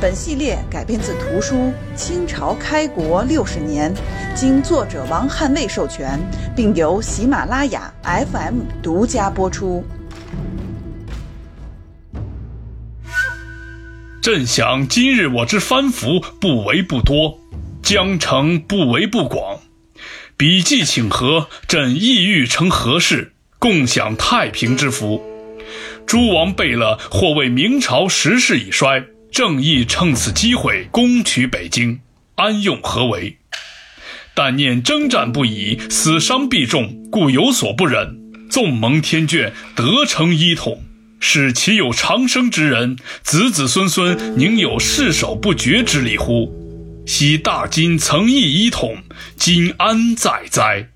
本系列改编自图书《清朝开国六十年》，经作者王汉卫授权，并由喜马拉雅 FM 独家播出。朕想今日我之藩服不为不多，江城不为不广。笔记请和，朕意欲成和事，共享太平之福。诸王贝勒或为明朝时势已衰。正义趁此机会攻取北京，安用何为？但念征战不已，死伤必重，故有所不忍。纵蒙天眷，得成一统，使其有长生之人，子子孙孙宁有誓守不绝之理乎？昔大金曾意一统，今安在哉？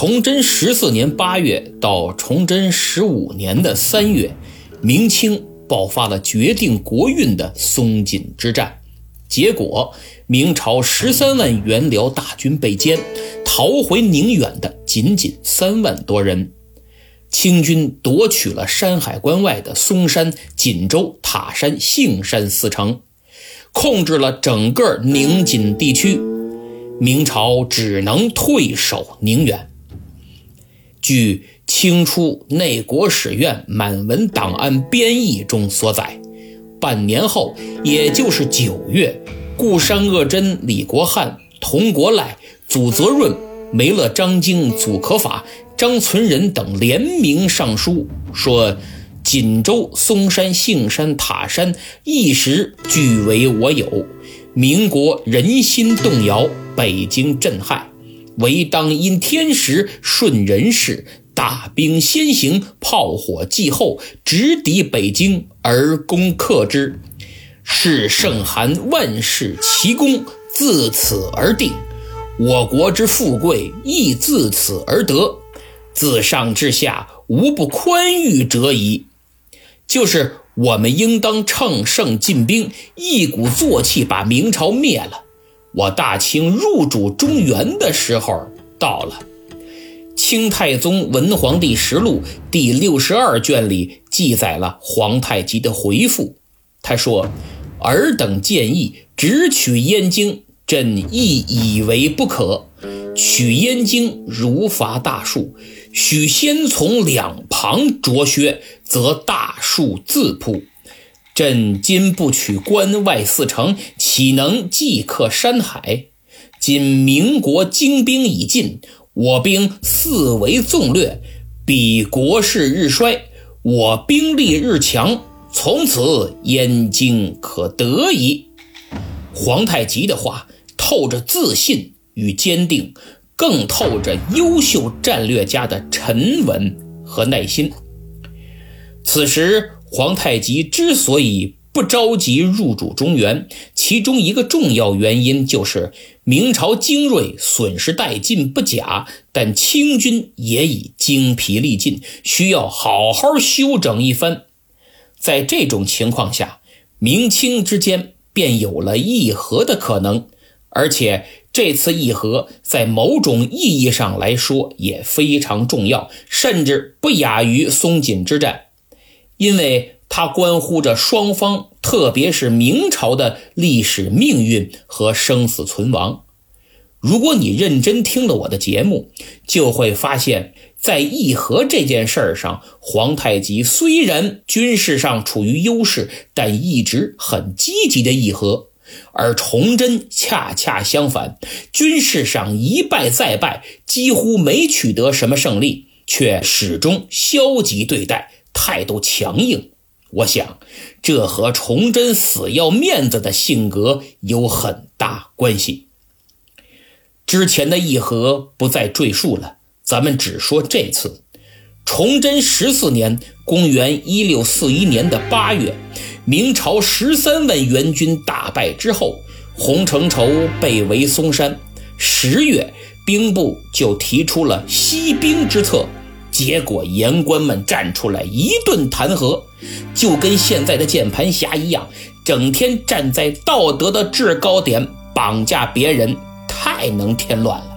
崇祯十四年八月到崇祯十五年的三月，明清爆发了决定国运的松锦之战。结果，明朝十三万元辽大军被歼，逃回宁远的仅仅三万多人。清军夺取了山海关外的松山、锦州、塔山、杏山四城，控制了整个宁锦地区。明朝只能退守宁远。据清初内国史院满文档案编译中所载，半年后，也就是九月，顾山鄂真、李国汉、佟国赖、祖泽润、梅勒张经、祖可法、张存仁等联名上书，说锦州、松山、杏山、塔山一时俱为我有，民国人心动摇，北京震撼。唯当因天时顺人事，大兵先行，炮火继后，直抵北京而攻克之。是圣寒万世奇功自此而定，我国之富贵亦自此而得，自上至下无不宽裕者矣。就是我们应当乘胜进兵，一鼓作气把明朝灭了。我大清入主中原的时候到了，《清太宗文皇帝实录》第六十二卷里记载了皇太极的回复。他说：“尔等建议直取燕京，朕亦以为不可。取燕京如伐大树，须先从两旁啄削，则大树自扑。”朕今不取关外四城，岂能即克山海？今明国精兵已尽，我兵四围纵掠，彼国势日衰，我兵力日强，从此燕京可得矣。皇太极的话透着自信与坚定，更透着优秀战略家的沉稳和耐心。此时。皇太极之所以不着急入主中原，其中一个重要原因就是明朝精锐损失殆尽不假，但清军也已精疲力尽，需要好好休整一番。在这种情况下，明清之间便有了议和的可能，而且这次议和在某种意义上来说也非常重要，甚至不亚于松锦之战。因为它关乎着双方，特别是明朝的历史命运和生死存亡。如果你认真听了我的节目，就会发现，在议和这件事儿上，皇太极虽然军事上处于优势，但一直很积极的议和；而崇祯恰恰相反，军事上一败再败，几乎没取得什么胜利，却始终消极对待。态度强硬，我想这和崇祯死要面子的性格有很大关系。之前的议和不再赘述了，咱们只说这次。崇祯十四年（公元1641年的八月），明朝十三万援军大败之后，洪承畴被围松山。十月，兵部就提出了息兵之策，结果言官们站出来一顿弹劾，就跟现在的键盘侠一样，整天站在道德的制高点绑架别人，太能添乱了。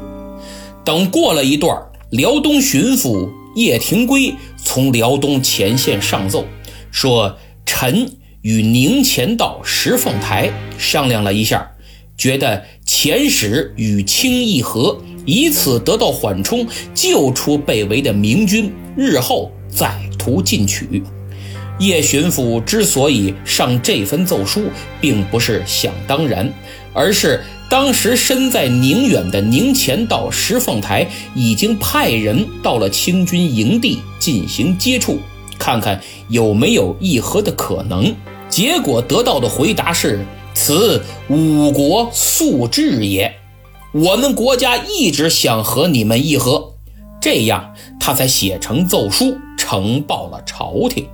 等过了一段，辽东巡抚叶廷圭从辽东前线上奏，说臣与宁前道石凤台商量了一下，觉得遣使与清议和，以此得到缓冲，救出被围的明军，日后再图进取。叶巡抚之所以上这份奏书，并不是想当然，而是。当时身在宁远的宁前道石凤台已经派人到了清军营地进行接触，看看有没有议和的可能。结果得到的回答是：“此五国素志也，我们国家一直想和你们议和。”这样他才写成奏书呈报了朝廷。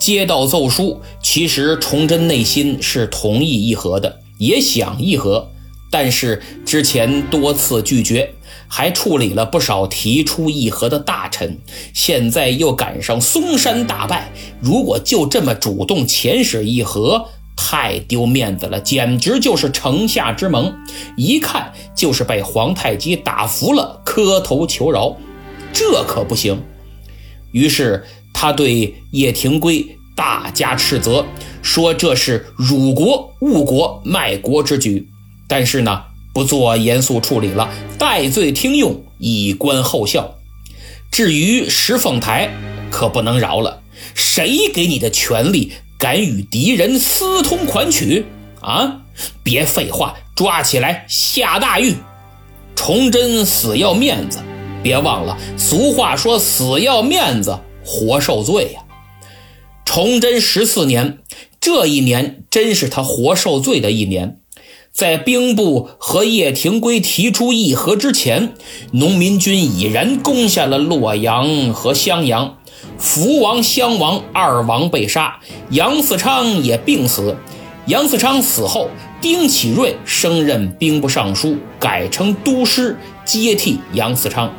接到奏书，其实崇祯内心是同意议和的。也想议和，但是之前多次拒绝，还处理了不少提出议和的大臣。现在又赶上嵩山大败，如果就这么主动遣使议和，太丢面子了，简直就是城下之盟，一看就是被皇太极打服了，磕头求饶，这可不行。于是他对叶廷圭大加斥责。说这是辱国、误国、卖国之举，但是呢，不做严肃处理了，戴罪听用，以观后效。至于石凤台，可不能饶了。谁给你的权力，敢与敌人私通款曲？啊！别废话，抓起来下大狱。崇祯死要面子，别忘了，俗话说死要面子，活受罪呀。崇祯十四年。这一年真是他活受罪的一年，在兵部和叶廷圭提出议和之前，农民军已然攻下了洛阳和襄阳，福王、襄王二王被杀，杨嗣昌也病死。杨嗣昌死后，丁启瑞升任兵部尚书，改成都师，接替杨嗣昌。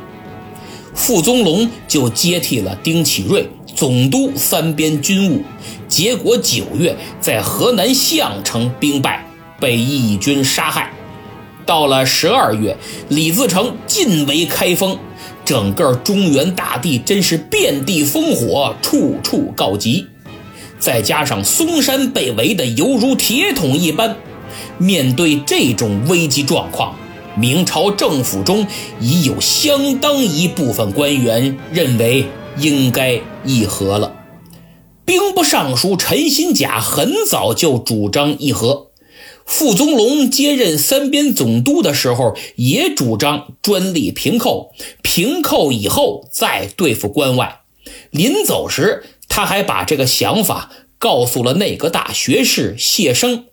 傅宗龙就接替了丁启瑞，总督三边军务。结果九月，在河南项城兵败，被义军杀害。到了十二月，李自成进围开封，整个中原大地真是遍地烽火，处处告急。再加上嵩山被围的犹如铁桶一般，面对这种危机状况，明朝政府中已有相当一部分官员认为应该议和了。兵部尚书陈新甲很早就主张议和，傅宗龙接任三边总督的时候也主张专利平寇，平寇以后再对付关外。临走时，他还把这个想法告诉了内阁大学士谢生。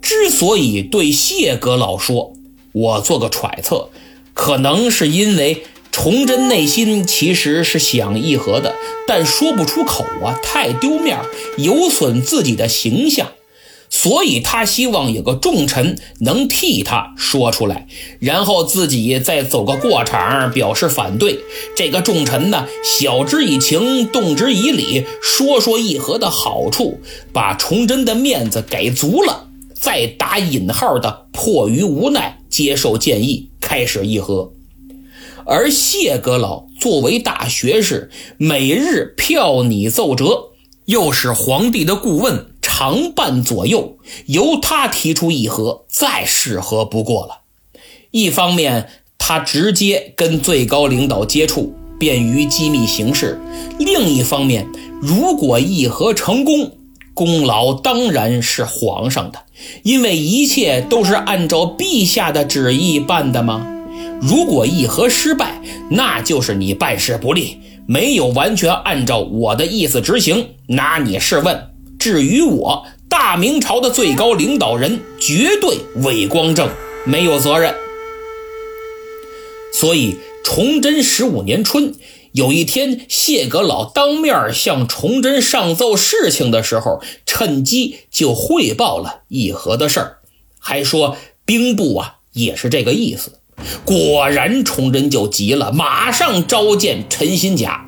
之所以对谢阁老说，我做个揣测，可能是因为。崇祯内心其实是想议和的，但说不出口啊，太丢面有损自己的形象，所以他希望有个重臣能替他说出来，然后自己再走个过场表示反对。这个重臣呢，晓之以情，动之以理，说说议和的好处，把崇祯的面子给足了，再打引号的迫于无奈接受建议，开始议和。而谢阁老作为大学士，每日票拟奏折，又是皇帝的顾问，常伴左右，由他提出议和，再适合不过了。一方面，他直接跟最高领导接触，便于机密行事；另一方面，如果议和成功，功劳当然是皇上的，因为一切都是按照陛下的旨意办的吗？如果议和失败，那就是你办事不力，没有完全按照我的意思执行，拿你试问。至于我，大明朝的最高领导人，绝对伟光正，没有责任。所以崇祯十五年春，有一天，谢阁老当面向崇祯上奏事情的时候，趁机就汇报了议和的事儿，还说兵部啊也是这个意思。果然，崇祯就急了，马上召见陈新甲。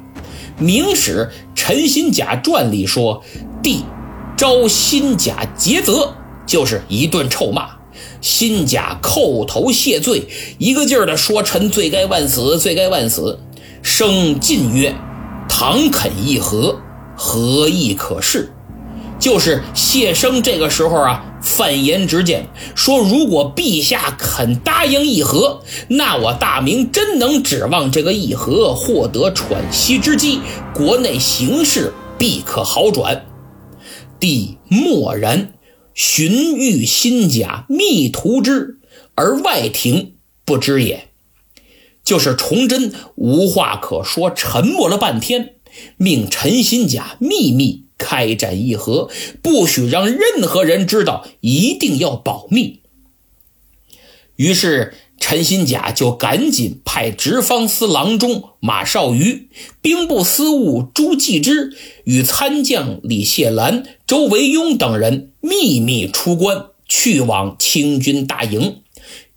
《明史陈新甲传》里说：“帝召新甲诘责，就是一顿臭骂。新甲叩头谢罪，一个劲儿的说：‘臣罪该万死，罪该万死。’生进曰：‘倘肯议和，何意可恃？’就是谢生这个时候啊。”范言直谏说：“如果陛下肯答应议和，那我大明真能指望这个议和获得喘息之机，国内形势必可好转。”帝默然，寻遇新甲，密图之，而外廷不知也。就是崇祯无话可说，沉默了半天，命陈新甲秘密。开展议和，不许让任何人知道，一定要保密。于是陈新甲就赶紧派直方司郎中马绍瑜、兵部司务朱继之与参将李谢兰、周维庸等人秘密出关，去往清军大营。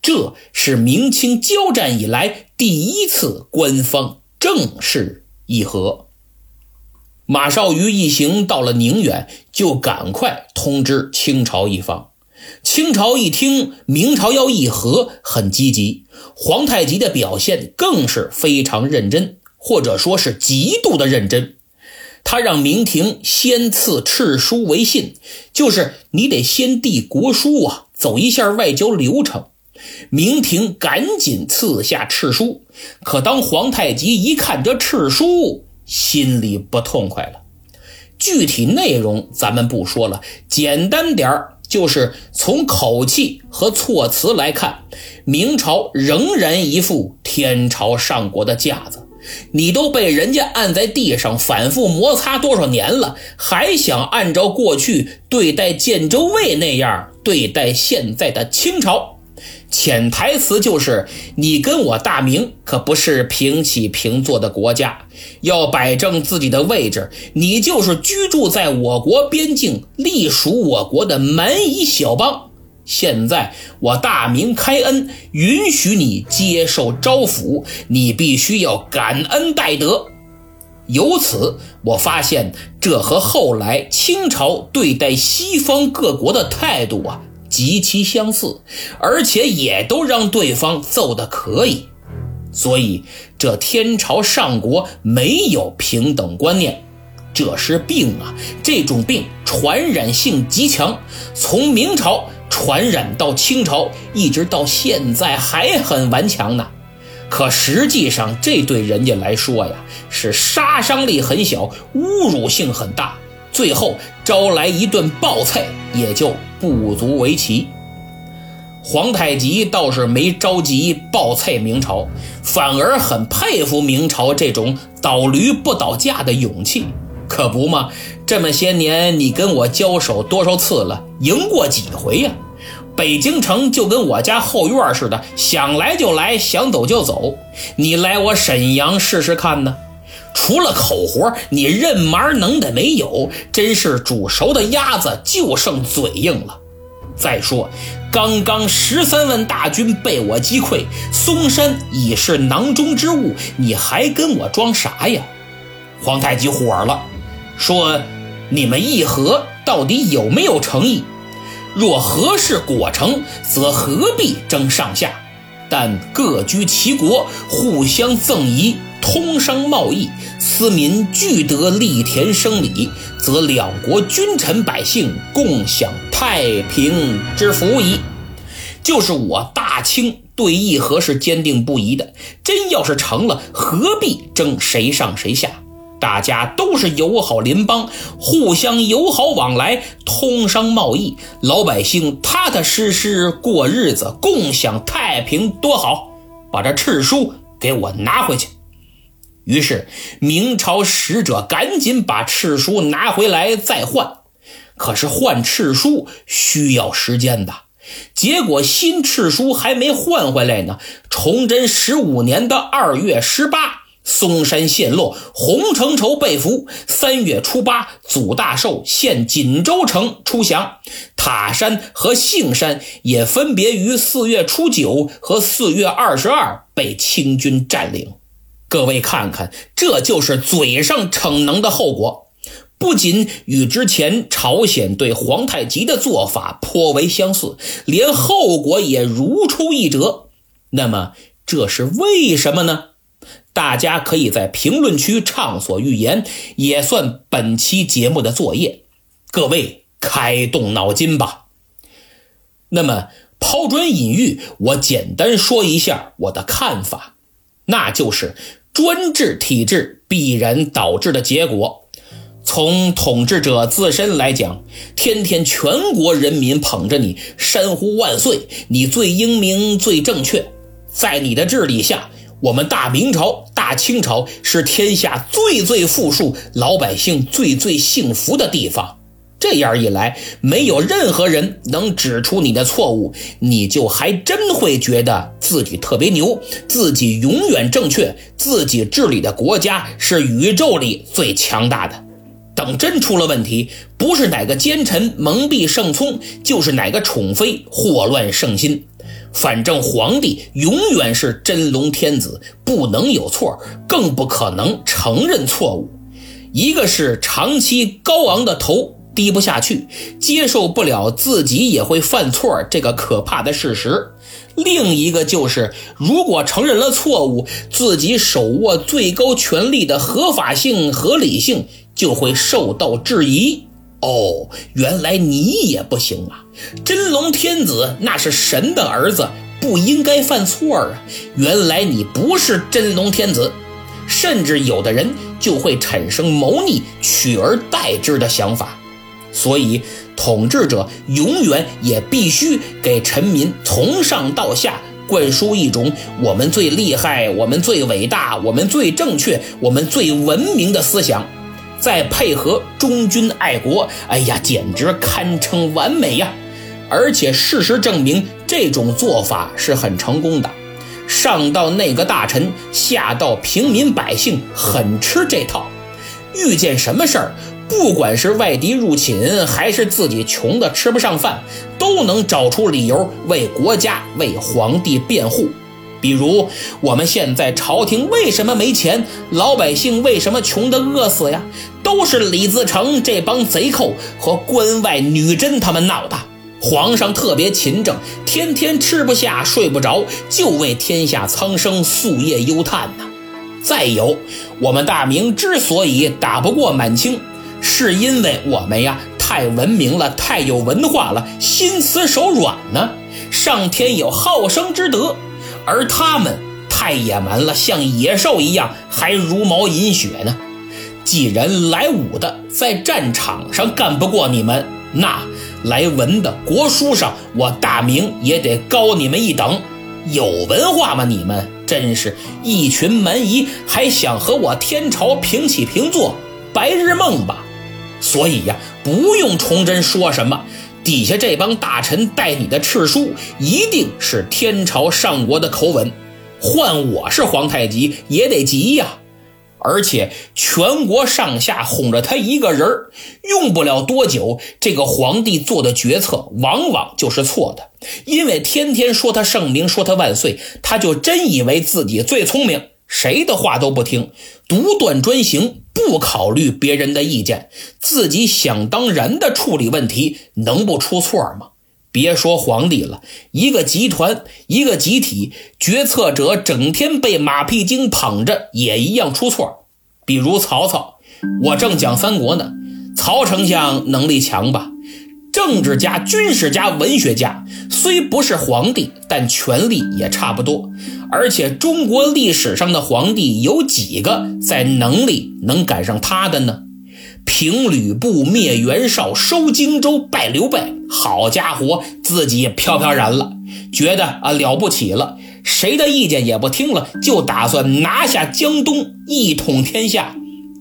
这是明清交战以来第一次官方正式议和。马绍瑜一行到了宁远，就赶快通知清朝一方。清朝一听明朝要议和，很积极。皇太极的表现更是非常认真，或者说是极度的认真。他让明廷先赐敕书为信，就是你得先递国书啊，走一下外交流程。明廷赶紧赐下敕书，可当皇太极一看这敕书，心里不痛快了，具体内容咱们不说了，简单点儿就是从口气和措辞来看，明朝仍然一副天朝上国的架子。你都被人家按在地上反复摩擦多少年了，还想按照过去对待建州卫那样对待现在的清朝？潜台词就是，你跟我大明可不是平起平坐的国家，要摆正自己的位置。你就是居住在我国边境、隶属我国的蛮夷小邦。现在我大明开恩，允许你接受招抚，你必须要感恩戴德。由此，我发现这和后来清朝对待西方各国的态度啊。极其相似，而且也都让对方揍得可以，所以这天朝上国没有平等观念，这是病啊！这种病传染性极强，从明朝传染到清朝，一直到现在还很顽强呢。可实际上，这对人家来说呀，是杀伤力很小，侮辱性很大。最后招来一顿暴菜，也就不足为奇。皇太极倒是没着急暴菜明朝，反而很佩服明朝这种倒驴不倒架的勇气。可不嘛，这么些年你跟我交手多少次了，赢过几回呀？北京城就跟我家后院似的，想来就来，想走就走。你来我沈阳试试看呢？除了口活，你任麻能的没有，真是煮熟的鸭子就剩嘴硬了。再说，刚刚十三万大军被我击溃，嵩山已是囊中之物，你还跟我装啥呀？皇太极火了，说：“你们议和到底有没有诚意？若和事果成，则何必争上下？但各居其国，互相赠仪。”通商贸易，斯民俱得利田生理，则两国君臣百姓共享太平之福矣。就是我大清对议和是坚定不移的，真要是成了，何必争谁上谁下？大家都是友好邻邦，互相友好往来，通商贸易，老百姓踏踏实实过日子，共享太平，多好！把这敕书给我拿回去。于是，明朝使者赶紧把敕书拿回来再换。可是换敕书需要时间的，结果新敕书还没换回来呢，崇祯十五年的二月十八，嵩山陷落，洪承畴被俘。三月初八，祖大寿献锦州城出降，塔山和杏山也分别于四月初九和四月二十二被清军占领。各位看看，这就是嘴上逞能的后果。不仅与之前朝鲜对皇太极的做法颇为相似，连后果也如出一辙。那么这是为什么呢？大家可以在评论区畅所欲言，也算本期节目的作业。各位开动脑筋吧。那么抛砖引玉，我简单说一下我的看法，那就是专制体制必然导致的结果。从统治者自身来讲，天天全国人民捧着你，山呼万岁，你最英明最正确。在你的治理下，我们大明朝、大清朝是天下最最富庶、老百姓最最幸福的地方。这样一来，没有任何人能指出你的错误，你就还真会觉得自己特别牛，自己永远正确，自己治理的国家是宇宙里最强大的。等真出了问题，不是哪个奸臣蒙蔽圣聪，就是哪个宠妃祸乱圣心。反正皇帝永远是真龙天子，不能有错，更不可能承认错误。一个是长期高昂的头低不下去，接受不了自己也会犯错这个可怕的事实；另一个就是如果承认了错误，自己手握最高权力的合法性、合理性。就会受到质疑哦，原来你也不行啊！真龙天子那是神的儿子，不应该犯错啊！原来你不是真龙天子，甚至有的人就会产生谋逆、取而代之的想法。所以，统治者永远也必须给臣民从上到下灌输一种“我们最厉害，我们最伟大，我们最正确，我们最文明”的思想。再配合忠君爱国，哎呀，简直堪称完美呀！而且事实证明，这种做法是很成功的。上到那个大臣，下到平民百姓，很吃这套。遇见什么事儿，不管是外敌入侵，还是自己穷的吃不上饭，都能找出理由为国家、为皇帝辩护。比如，我们现在朝廷为什么没钱？老百姓为什么穷得饿死呀？都是李自成这帮贼寇和关外女真他们闹的。皇上特别勤政，天天吃不下睡不着，就为天下苍生夙夜忧叹呢。再有，我们大明之所以打不过满清，是因为我们呀太文明了，太有文化了，心慈手软呢。上天有好生之德。而他们太野蛮了，像野兽一样，还茹毛饮血呢。既然来武的在战场上干不过你们，那来文的国书上，我大明也得高你们一等。有文化吗？你们真是一群蛮夷，还想和我天朝平起平坐？白日梦吧！所以呀，不用崇祯说什么。底下这帮大臣带你的敕书，一定是天朝上国的口吻。换我是皇太极，也得急呀。而且全国上下哄着他一个人用不了多久，这个皇帝做的决策往往就是错的。因为天天说他圣明，说他万岁，他就真以为自己最聪明。谁的话都不听，独断专行，不考虑别人的意见，自己想当然的处理问题，能不出错吗？别说皇帝了，一个集团、一个集体，决策者整天被马屁精捧着，也一样出错。比如曹操，我正讲三国呢，曹丞相能力强吧？政治家、军事家、文学家，虽不是皇帝，但权力也差不多。而且中国历史上的皇帝有几个在能力能赶上他的呢？平吕布、灭袁绍、收荆州、败刘备，好家伙，自己也飘飘然了，觉得啊了不起了，谁的意见也不听了，就打算拿下江东，一统天下。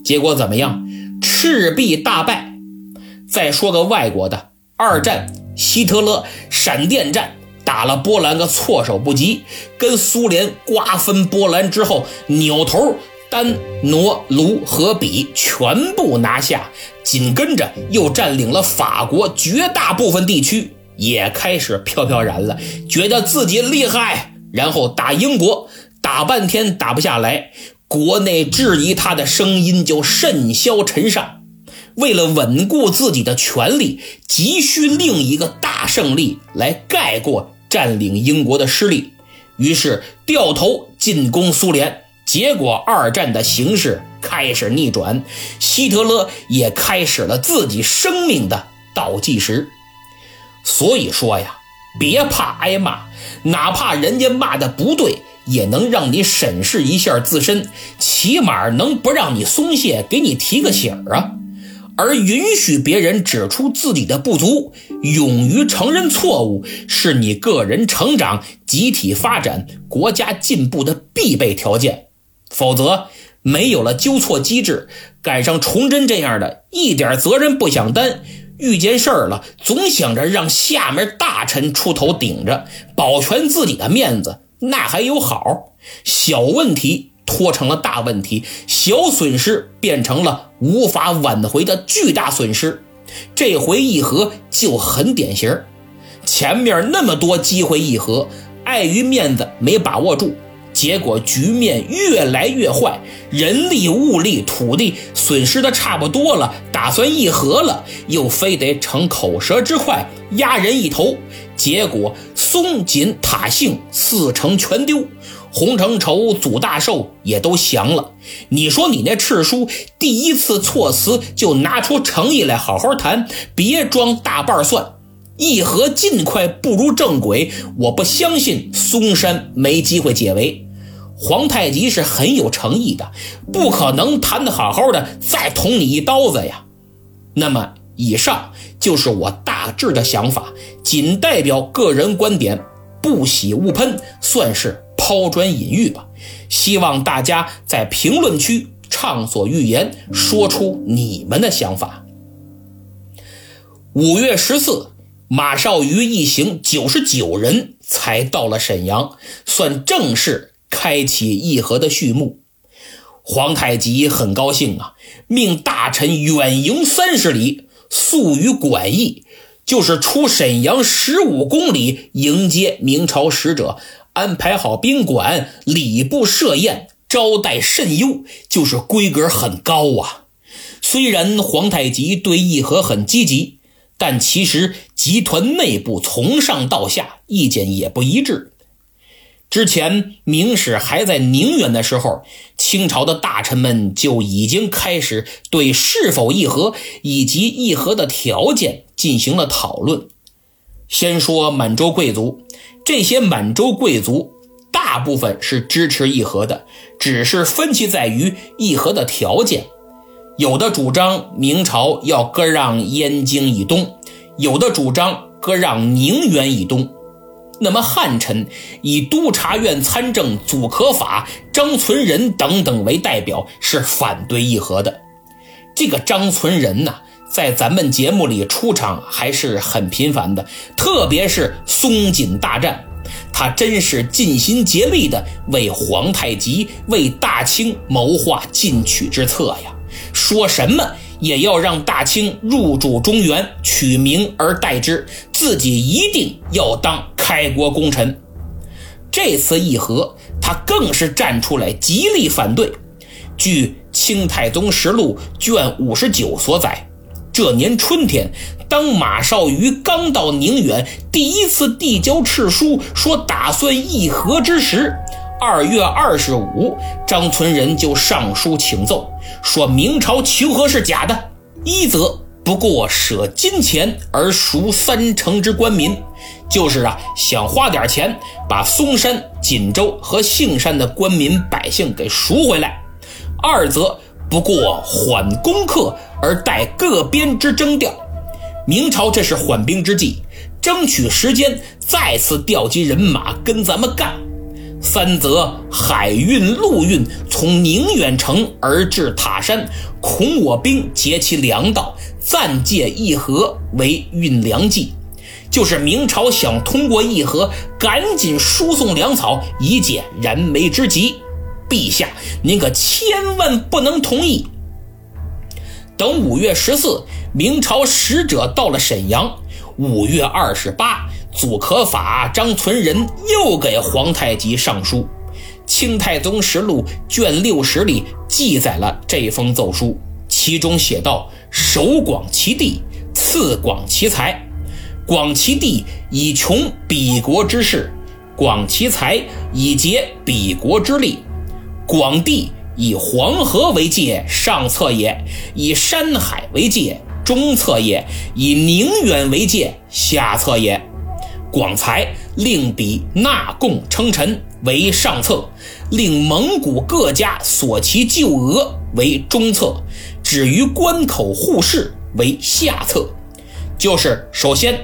结果怎么样？赤壁大败。再说个外国的。二战希特勒闪电战打了波兰个措手不及，跟苏联瓜分波兰之后，扭头丹、挪、卢和比全部拿下，紧跟着又占领了法国绝大部分地区，也开始飘飘然了，觉得自己厉害，然后打英国，打半天打不下来，国内质疑他的声音就甚嚣尘上。为了稳固自己的权力，急需另一个大胜利来盖过占领英国的失利，于是掉头进攻苏联。结果二战的形势开始逆转，希特勒也开始了自己生命的倒计时。所以说呀，别怕挨骂，哪怕人家骂的不对，也能让你审视一下自身，起码能不让你松懈，给你提个醒啊。而允许别人指出自己的不足，勇于承认错误，是你个人成长、集体发展、国家进步的必备条件。否则，没有了纠错机制，赶上崇祯这样的一点责任不想担，遇见事儿了总想着让下面大臣出头顶着，保全自己的面子，那还有好。小问题。拖成了大问题，小损失变成了无法挽回的巨大损失。这回议和就很典型，前面那么多机会议和，碍于面子没把握住，结果局面越来越坏，人力、物力、土地损失的差不多了，打算议和了，又非得逞口舌之快压人一头，结果松紧塔性四成全丢。洪承畴、祖大寿也都降了。你说你那赤书第一次措辞就拿出诚意来好好谈，别装大瓣蒜。议和尽快步入正轨，我不相信嵩山没机会解围。皇太极是很有诚意的，不可能谈得好好的再捅你一刀子呀。那么以上就是我大致的想法，仅代表个人观点，不喜勿喷，算是。抛砖引玉吧，希望大家在评论区畅所欲言，说出你们的想法。五月十四，马绍瑜一行九十九人才到了沈阳，算正式开启议和的序幕。皇太极很高兴啊，命大臣远迎三十里，宿于馆驿，就是出沈阳十五公里迎接明朝使者。安排好宾馆，礼部设宴，招待甚优，就是规格很高啊。虽然皇太极对议和很积极，但其实集团内部从上到下意见也不一致。之前明史还在宁远的时候，清朝的大臣们就已经开始对是否议和以及议和的条件进行了讨论。先说满洲贵族。这些满洲贵族大部分是支持议和的，只是分歧在于议和的条件。有的主张明朝要割让燕京以东，有的主张割让宁远以东。那么汉臣以督察院参政祖可法、张存仁等等为代表，是反对议和的。这个张存仁呐。在咱们节目里出场还是很频繁的，特别是松锦大战，他真是尽心竭力的为皇太极、为大清谋划进取之策呀！说什么也要让大清入主中原，取名而代之，自己一定要当开国功臣。这次议和，他更是站出来极力反对。据《清太宗实录》卷五十九所载。这年春天，当马绍瑜刚到宁远，第一次递交敕书，说打算议和之时，二月二十五，张存仁就上书请奏，说明朝求和是假的，一则不过舍金钱而赎三成之官民，就是啊，想花点钱把嵩山、锦州和杏山的官民百姓给赎回来；二则不过缓攻克。而待各边之征调，明朝这是缓兵之计，争取时间再次调集人马跟咱们干。三则海运、陆运从宁远城而至塔山，恐我兵劫其粮道，暂借议和为运粮计。就是明朝想通过议和赶紧输送粮草，以解燃眉之急。陛下，您可千万不能同意。等五月十四，明朝使者到了沈阳。五月二十八，祖可法、张存仁又给皇太极上书，《清太宗实录》卷六十里记载了这封奏书，其中写道：“首广其地，次广其财。广其地以穷彼国之势，广其财以竭彼国之力。广地以黄河为界，上策也；以山海为界。”中策也，以宁远为界；下策也。广才令彼纳贡称臣为上策，令蒙古各家所其旧额为中策，止于关口护市为下策。就是首先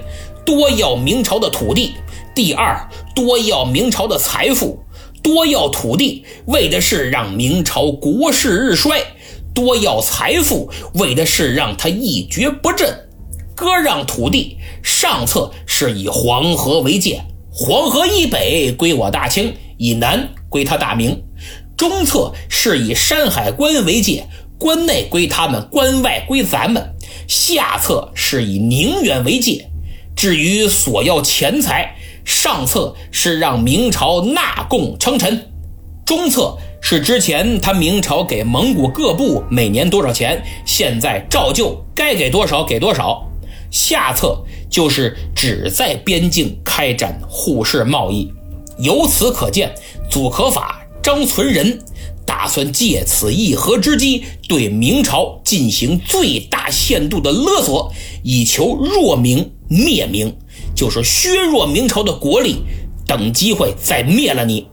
多要明朝的土地，第二多要明朝的财富，多要土地为的是让明朝国势日衰。多要财富，为的是让他一蹶不振；割让土地，上策是以黄河为界，黄河以北归我大清，以南归他大明；中策是以山海关为界，关内归他们，关外归咱们；下策是以宁远为界。至于索要钱财，上策是让明朝纳贡称臣，中策。是之前他明朝给蒙古各部每年多少钱，现在照旧该给多少给多少。下策就是只在边境开展互市贸易。由此可见，祖可法、张存仁打算借此议和之机，对明朝进行最大限度的勒索，以求弱明灭明，就是削弱明朝的国力，等机会再灭了你。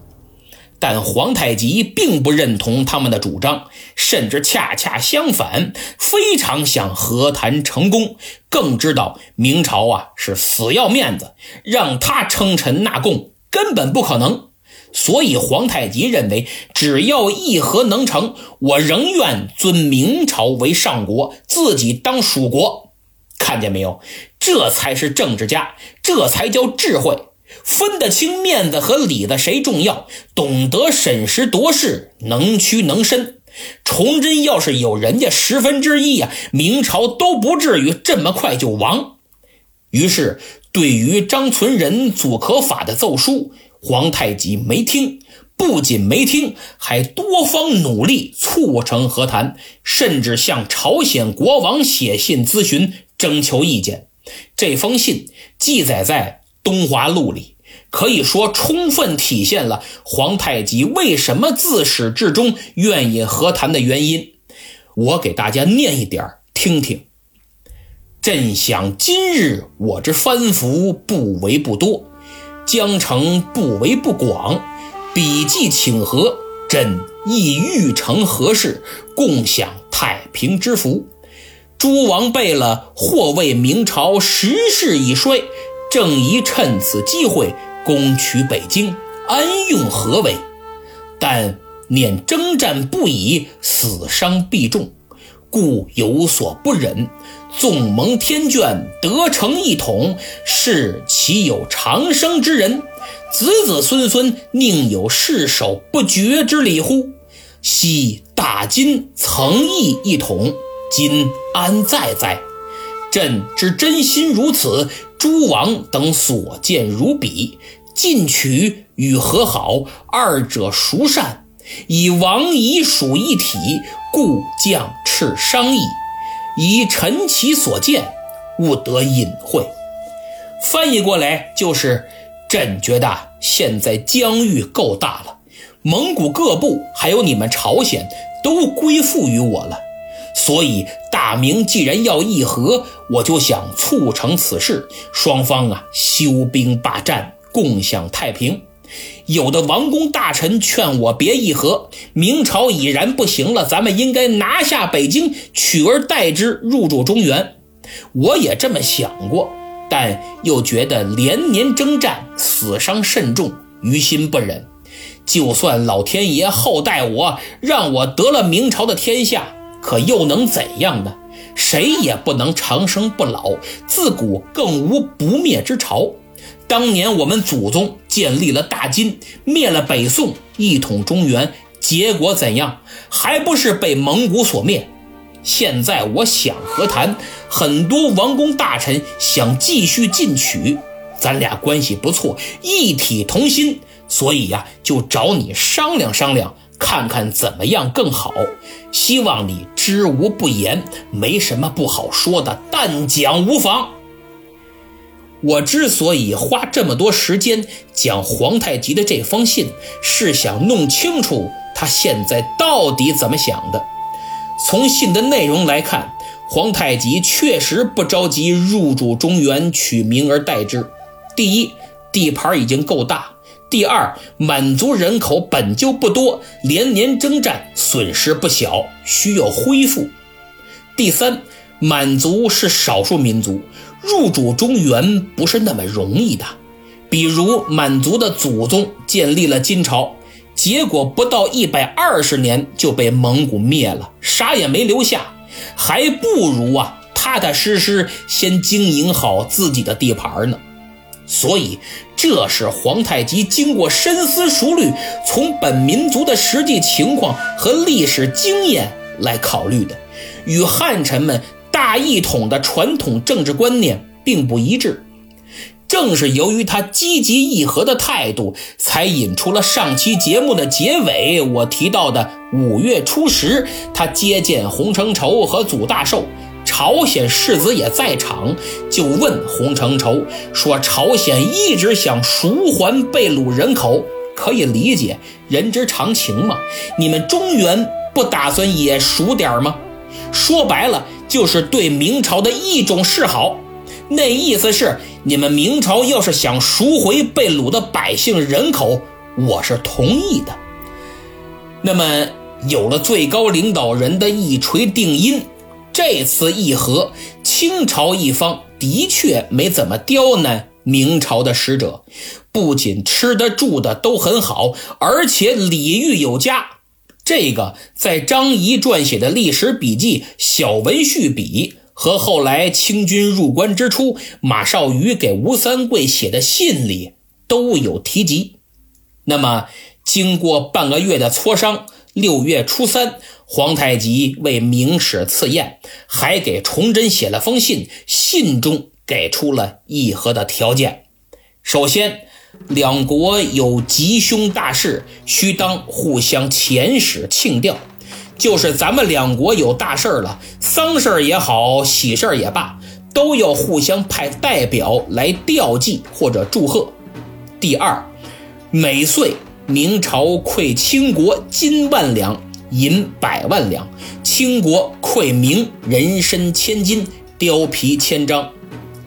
但皇太极并不认同他们的主张，甚至恰恰相反，非常想和谈成功。更知道明朝啊是死要面子，让他称臣纳贡根本不可能。所以皇太极认为，只要议和能成，我仍愿尊明朝为上国，自己当属国。看见没有？这才是政治家，这才叫智慧。分得清面子和里子谁重要，懂得审时度势，能屈能伸。崇祯要是有人家十分之一呀，明朝都不至于这么快就亡。于是，对于张存仁、祖可法的奏书，皇太极没听，不仅没听，还多方努力促成和谈，甚至向朝鲜国王写信咨询，征求意见。这封信记载在。《东华录》里可以说充分体现了皇太极为什么自始至终愿意和谈的原因。我给大家念一点听听。朕想今日我之藩服不为不多，江城不为不广，笔记请和，朕亦欲成何事，共享太平之福。诸王贝勒或谓明朝时势已衰。正宜趁此机会攻取北京，安用何为？但念征战不已，死伤必重，故有所不忍。纵蒙天眷，得成一统，是岂有长生之人？子子孙孙宁有世守不绝之理乎？昔大金曾意一统，今安在哉？朕之真心如此。诸王等所见如彼，进取与和好，二者孰善？以王夷属一体，故将斥商议。以臣其所见，勿得隐晦。翻译过来就是：朕觉得现在疆域够大了，蒙古各部还有你们朝鲜都归附于我了。所以，大明既然要议和，我就想促成此事，双方啊休兵罢战，共享太平。有的王公大臣劝我别议和，明朝已然不行了，咱们应该拿下北京，取而代之，入驻中原。我也这么想过，但又觉得连年征战，死伤甚重，于心不忍。就算老天爷厚待我，让我得了明朝的天下。可又能怎样呢？谁也不能长生不老，自古更无不灭之朝。当年我们祖宗建立了大金，灭了北宋，一统中原，结果怎样？还不是被蒙古所灭？现在我想和谈，很多王公大臣想继续进取，咱俩关系不错，一体同心，所以呀，就找你商量商量，看看怎么样更好。希望你知无不言，没什么不好说的，但讲无妨。我之所以花这么多时间讲皇太极的这封信，是想弄清楚他现在到底怎么想的。从信的内容来看，皇太极确实不着急入主中原，取名而代之。第一，地盘已经够大；第二，满族人口本就不多，连年征战，损失不小，需要恢复；第三，满族是少数民族，入主中原不是那么容易的。比如满族的祖宗建立了金朝。结果不到一百二十年就被蒙古灭了，啥也没留下，还不如啊踏踏实实先经营好自己的地盘呢。所以，这是皇太极经过深思熟虑，从本民族的实际情况和历史经验来考虑的，与汉臣们大一统的传统政治观念并不一致。正是由于他积极议和的态度，才引出了上期节目的结尾我提到的五月初十，他接见洪承畴和祖大寿，朝鲜世子也在场，就问洪承畴说：“朝鲜一直想赎还被掳人口，可以理解，人之常情嘛。你们中原不打算也赎点吗？说白了，就是对明朝的一种示好。”那意思是，你们明朝要是想赎回被掳的百姓人口，我是同意的。那么，有了最高领导人的一锤定音，这次议和，清朝一方的确没怎么刁难明朝的使者，不仅吃的住的都很好，而且礼遇有加。这个在张仪撰写的历史笔记《小文序笔》。和后来清军入关之初，马绍宇给吴三桂写的信里都有提及。那么，经过半个月的磋商，六月初三，皇太极为明史赐宴，还给崇祯写了封信，信中给出了议和的条件。首先，两国有吉凶大事，须当互相遣使庆吊。就是咱们两国有大事了，丧事儿也好，喜事儿也罢，都要互相派代表来吊祭或者祝贺。第二，每岁明朝馈清国金万两，银百万两；清国馈明人参千金，貂皮千张。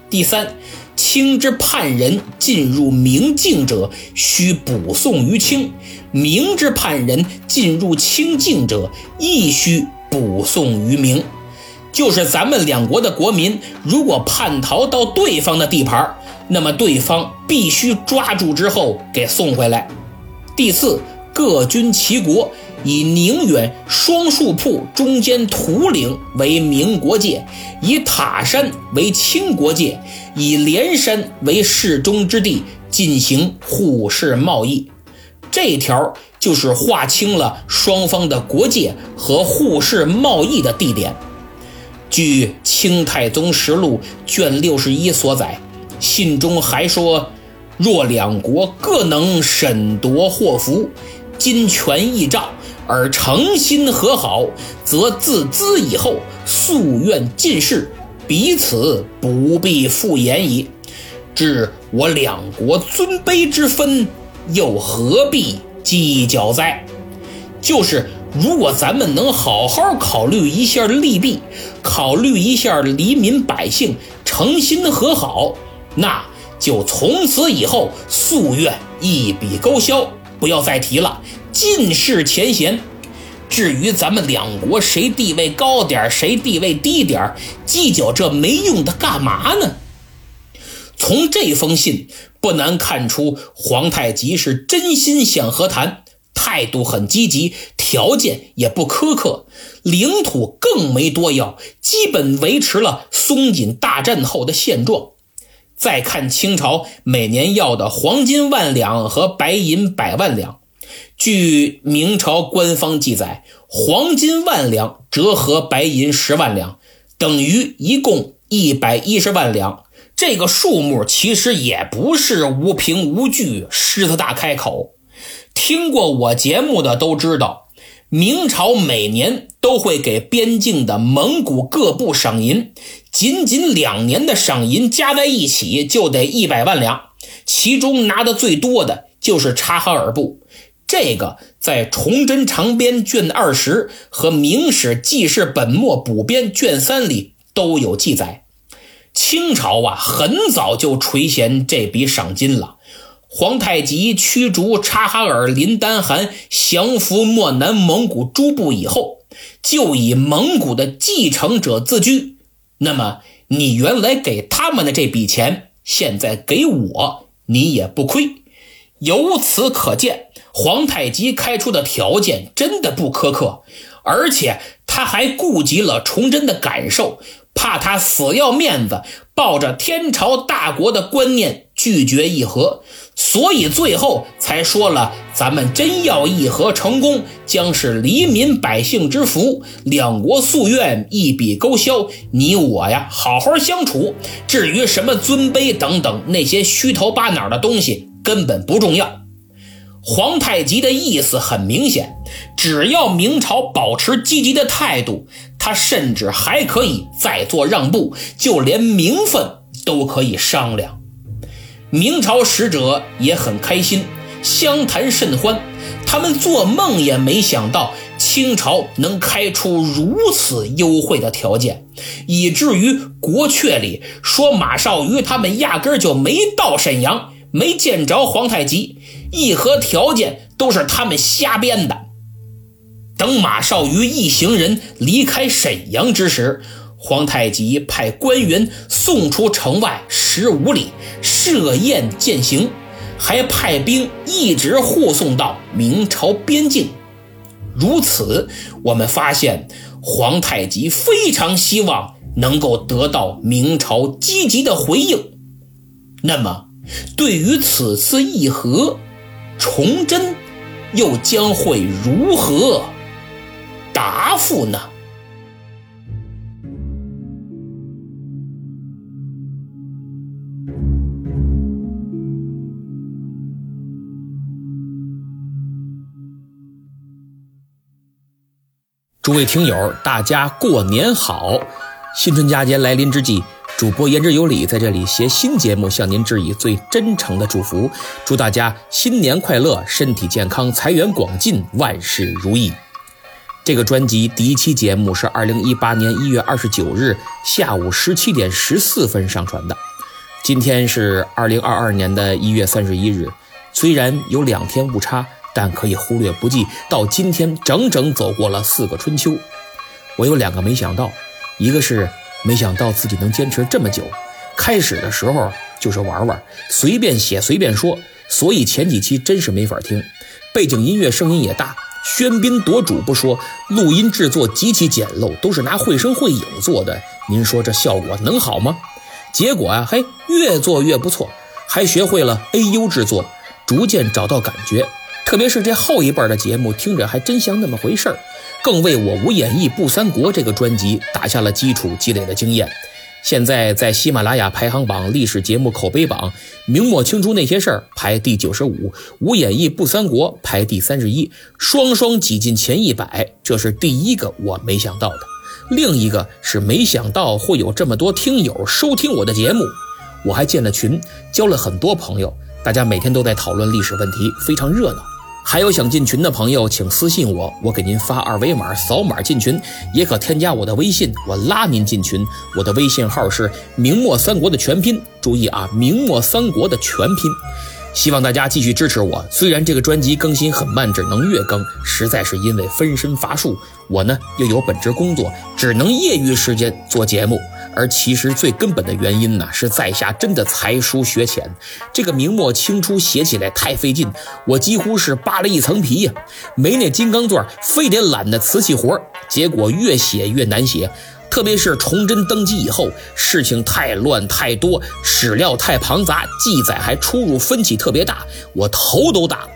第三。清之叛人进入明境者，须补送于清；明之叛人进入清境者，亦须补送于明。就是咱们两国的国民，如果叛逃到对方的地盘，那么对方必须抓住之后给送回来。第四，各军其国。以宁远双树铺中间土岭为明国界，以塔山为清国界，以连山为适中之地，进行互市贸易。这条就是划清了双方的国界和互市贸易的地点。据《清太宗实录》卷六十一所载，信中还说：若两国各能审夺祸福，金权义诏。而诚心和好，则自兹以后夙愿尽释，彼此不必复言矣。至我两国尊卑之分，又何必计较哉？就是如果咱们能好好考虑一下利弊，考虑一下黎民百姓，诚心和好，那就从此以后夙愿一笔勾销，不要再提了。尽释前嫌。至于咱们两国谁地位高点谁地位低点计较这没用的干嘛呢？从这封信不难看出，皇太极是真心想和谈，态度很积极，条件也不苛刻，领土更没多要，基本维持了松锦大战后的现状。再看清朝每年要的黄金万两和白银百万两，据明朝官方记载，黄金万两折合白银十万两，等于一共一百一十万两。这个数目其实也不是无凭无据，狮子大开口。听过我节目的都知道，明朝每年都会给边境的蒙古各部赏银，仅仅两年的赏银加在一起就得一百万两，其中拿的最多的就是察哈尔部。这个在《崇祯长编》卷二十和《明史记事本末补编》卷三里都有记载。清朝啊，很早就垂涎这笔赏金了。皇太极驱逐察哈尔林丹汗，降服漠南蒙古诸部以后，就以蒙古的继承者自居。那么，你原来给他们的这笔钱，现在给我，你也不亏。由此可见，皇太极开出的条件真的不苛刻，而且他还顾及了崇祯的感受。怕他死要面子，抱着天朝大国的观念拒绝议和，所以最后才说了：咱们真要议和成功，将是黎民百姓之福，两国夙愿一笔勾销。你我呀，好好相处。至于什么尊卑等等那些虚头巴脑的东西，根本不重要。皇太极的意思很明显，只要明朝保持积极的态度，他甚至还可以再做让步，就连名分都可以商量。明朝使者也很开心，相谈甚欢。他们做梦也没想到清朝能开出如此优惠的条件，以至于国阙里说马绍瑜他们压根儿就没到沈阳。没见着皇太极，议和条件都是他们瞎编的。等马绍瑜一行人离开沈阳之时，皇太极派官员送出城外十五里设宴饯行，还派兵一直护送到明朝边境。如此，我们发现皇太极非常希望能够得到明朝积极的回应。那么。对于此次议和，崇祯又将会如何答复呢？诸位听友，大家过年好！新春佳节来临之际。主播言之有理，在这里携新节目向您致以最真诚的祝福，祝大家新年快乐，身体健康，财源广进，万事如意。这个专辑第一期节目是二零一八年一月二十九日下午十七点十四分上传的，今天是二零二二年的一月三十一日，虽然有两天误差，但可以忽略不计。到今天整整走过了四个春秋，我有两个没想到，一个是。没想到自己能坚持这么久，开始的时候就是玩玩，随便写随便说，所以前几期真是没法听，背景音乐声音也大，喧宾夺主不说，录音制作极其简陋，都是拿绘声绘影做的，您说这效果能好吗？结果啊，嘿，越做越不错，还学会了 A.U 制作，逐渐找到感觉。特别是这后一半的节目，听着还真像那么回事儿，更为我无演义不三国这个专辑打下了基础，积累了经验。现在在喜马拉雅排行榜历史节目口碑榜，明末清初那些事儿排第九十五，无演义不三国排第三十一，双双挤进前一百，这是第一个我没想到的。另一个是没想到会有这么多听友收听我的节目，我还建了群，交了很多朋友，大家每天都在讨论历史问题，非常热闹。还有想进群的朋友，请私信我，我给您发二维码，扫码进群，也可添加我的微信，我拉您进群。我的微信号是明末三国的全拼，注意啊，明末三国的全拼。希望大家继续支持我。虽然这个专辑更新很慢，只能月更，实在是因为分身乏术，我呢又有本职工作，只能业余时间做节目。而其实最根本的原因呢，是在下真的才疏学浅，这个明末清初写起来太费劲，我几乎是扒了一层皮呀，没那金刚钻，非得揽那瓷器活结果越写越难写。特别是崇祯登基以后，事情太乱太多，史料太庞杂，记载还出入分歧特别大，我头都大了，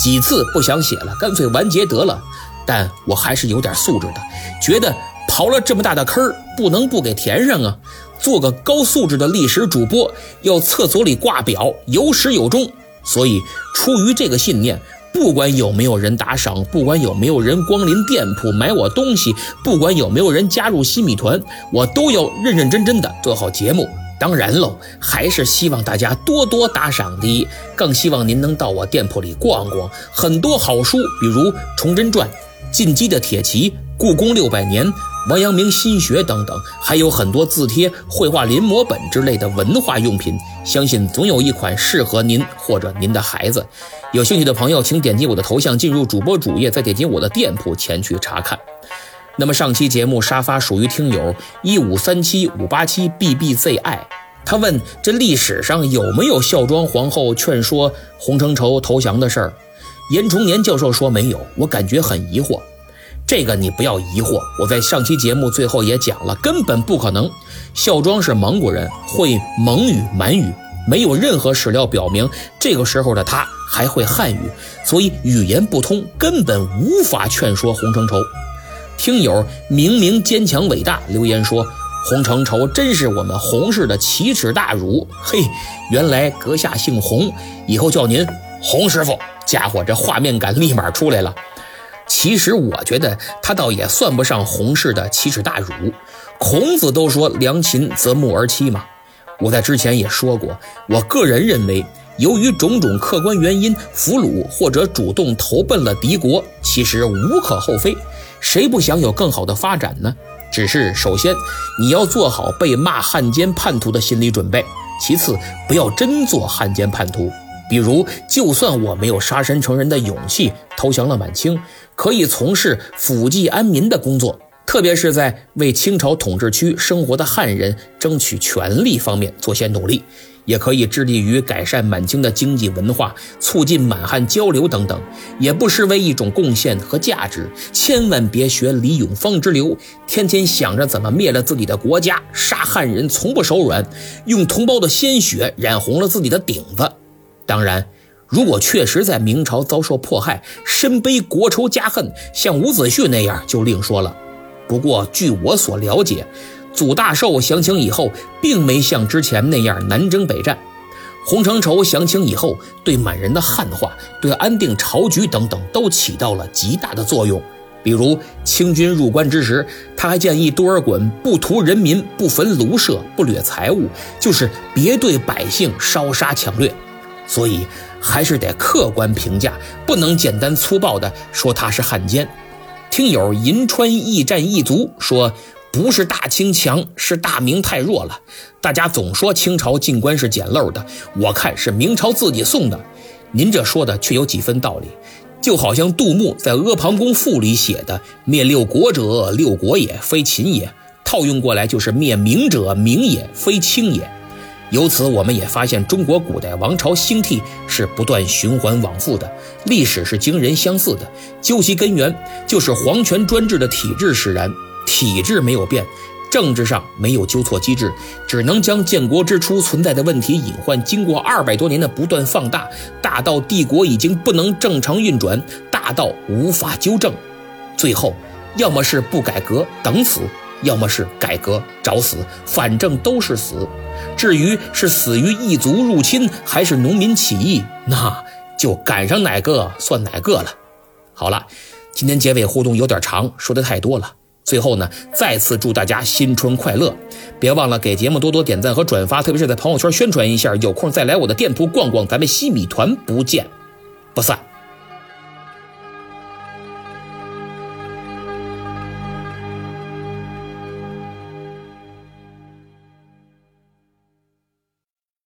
几次不想写了，干脆完结得了。但我还是有点素质的，觉得刨了这么大的坑不能不给填上啊！做个高素质的历史主播，要厕所里挂表，有始有终。所以，出于这个信念。不管有没有人打赏，不管有没有人光临店铺买我东西，不管有没有人加入新米团，我都要认认真真的做好节目。当然喽，还是希望大家多多打赏的，更希望您能到我店铺里逛逛，很多好书，比如《崇祯传》《进击的铁骑》《故宫六百年》。王阳明心学等等，还有很多字帖、绘画临摹本之类的文化用品，相信总有一款适合您或者您的孩子。有兴趣的朋友，请点击我的头像进入主播主页，再点击我的店铺前去查看。那么上期节目沙发属于听友一五三七五八七 b b z i，他问这历史上有没有孝庄皇后劝说洪承畴投降的事儿？严崇年教授说没有，我感觉很疑惑。这个你不要疑惑，我在上期节目最后也讲了，根本不可能。孝庄是蒙古人，会蒙语、满语，没有任何史料表明这个时候的他还会汉语，所以语言不通，根本无法劝说洪承畴。听友明明坚强伟大留言说，洪承畴真是我们洪氏的奇耻大辱。嘿，原来阁下姓洪，以后叫您洪师傅。家伙，这画面感立马出来了。其实我觉得他倒也算不上洪氏的奇耻大辱。孔子都说“良禽择木而栖”嘛。我在之前也说过，我个人认为，由于种种客观原因，俘虏或者主动投奔了敌国，其实无可厚非。谁不想有更好的发展呢？只是首先你要做好被骂汉奸叛徒的心理准备，其次不要真做汉奸叛徒。比如，就算我没有杀身成仁的勇气，投降了满清。可以从事抚济安民的工作，特别是在为清朝统治区生活的汉人争取权利方面做些努力，也可以致力于改善满清的经济文化，促进满汉交流等等，也不失为一种贡献和价值。千万别学李永芳之流，天天想着怎么灭了自己的国家，杀汉人从不手软，用同胞的鲜血染红了自己的顶子。当然。如果确实在明朝遭受迫害，身背国仇家恨，像伍子胥那样就另说了。不过据我所了解，祖大寿降清以后，并没像之前那样南征北战。洪承畴降清以后，对满人的汉化、对安定朝局等等，都起到了极大的作用。比如清军入关之时，他还建议多尔衮不屠人民、不焚庐舍、不掠财物，就是别对百姓烧杀抢掠。所以。还是得客观评价，不能简单粗暴地说他是汉奸。听友银川驿站一族说，不是大清强，是大明太弱了。大家总说清朝进关是捡漏的，我看是明朝自己送的。您这说的却有几分道理，就好像杜牧在《阿房宫赋》里写的“灭六国者，六国也，非秦也”，套用过来就是“灭明者，明也，非清也”。由此，我们也发现中国古代王朝兴替是不断循环往复的，历史是惊人相似的。究其根源，就是皇权专制的体制使然。体制没有变，政治上没有纠错机制，只能将建国之初存在的问题隐患，经过二百多年的不断放大，大到帝国已经不能正常运转，大到无法纠正。最后，要么是不改革等死，要么是改革找死，反正都是死。至于是死于异族入侵还是农民起义，那就赶上哪个算哪个了。好了，今天结尾互动有点长，说的太多了。最后呢，再次祝大家新春快乐！别忘了给节目多多点赞和转发，特别是在朋友圈宣传一下。有空再来我的店铺逛逛，咱们西米团不见不散。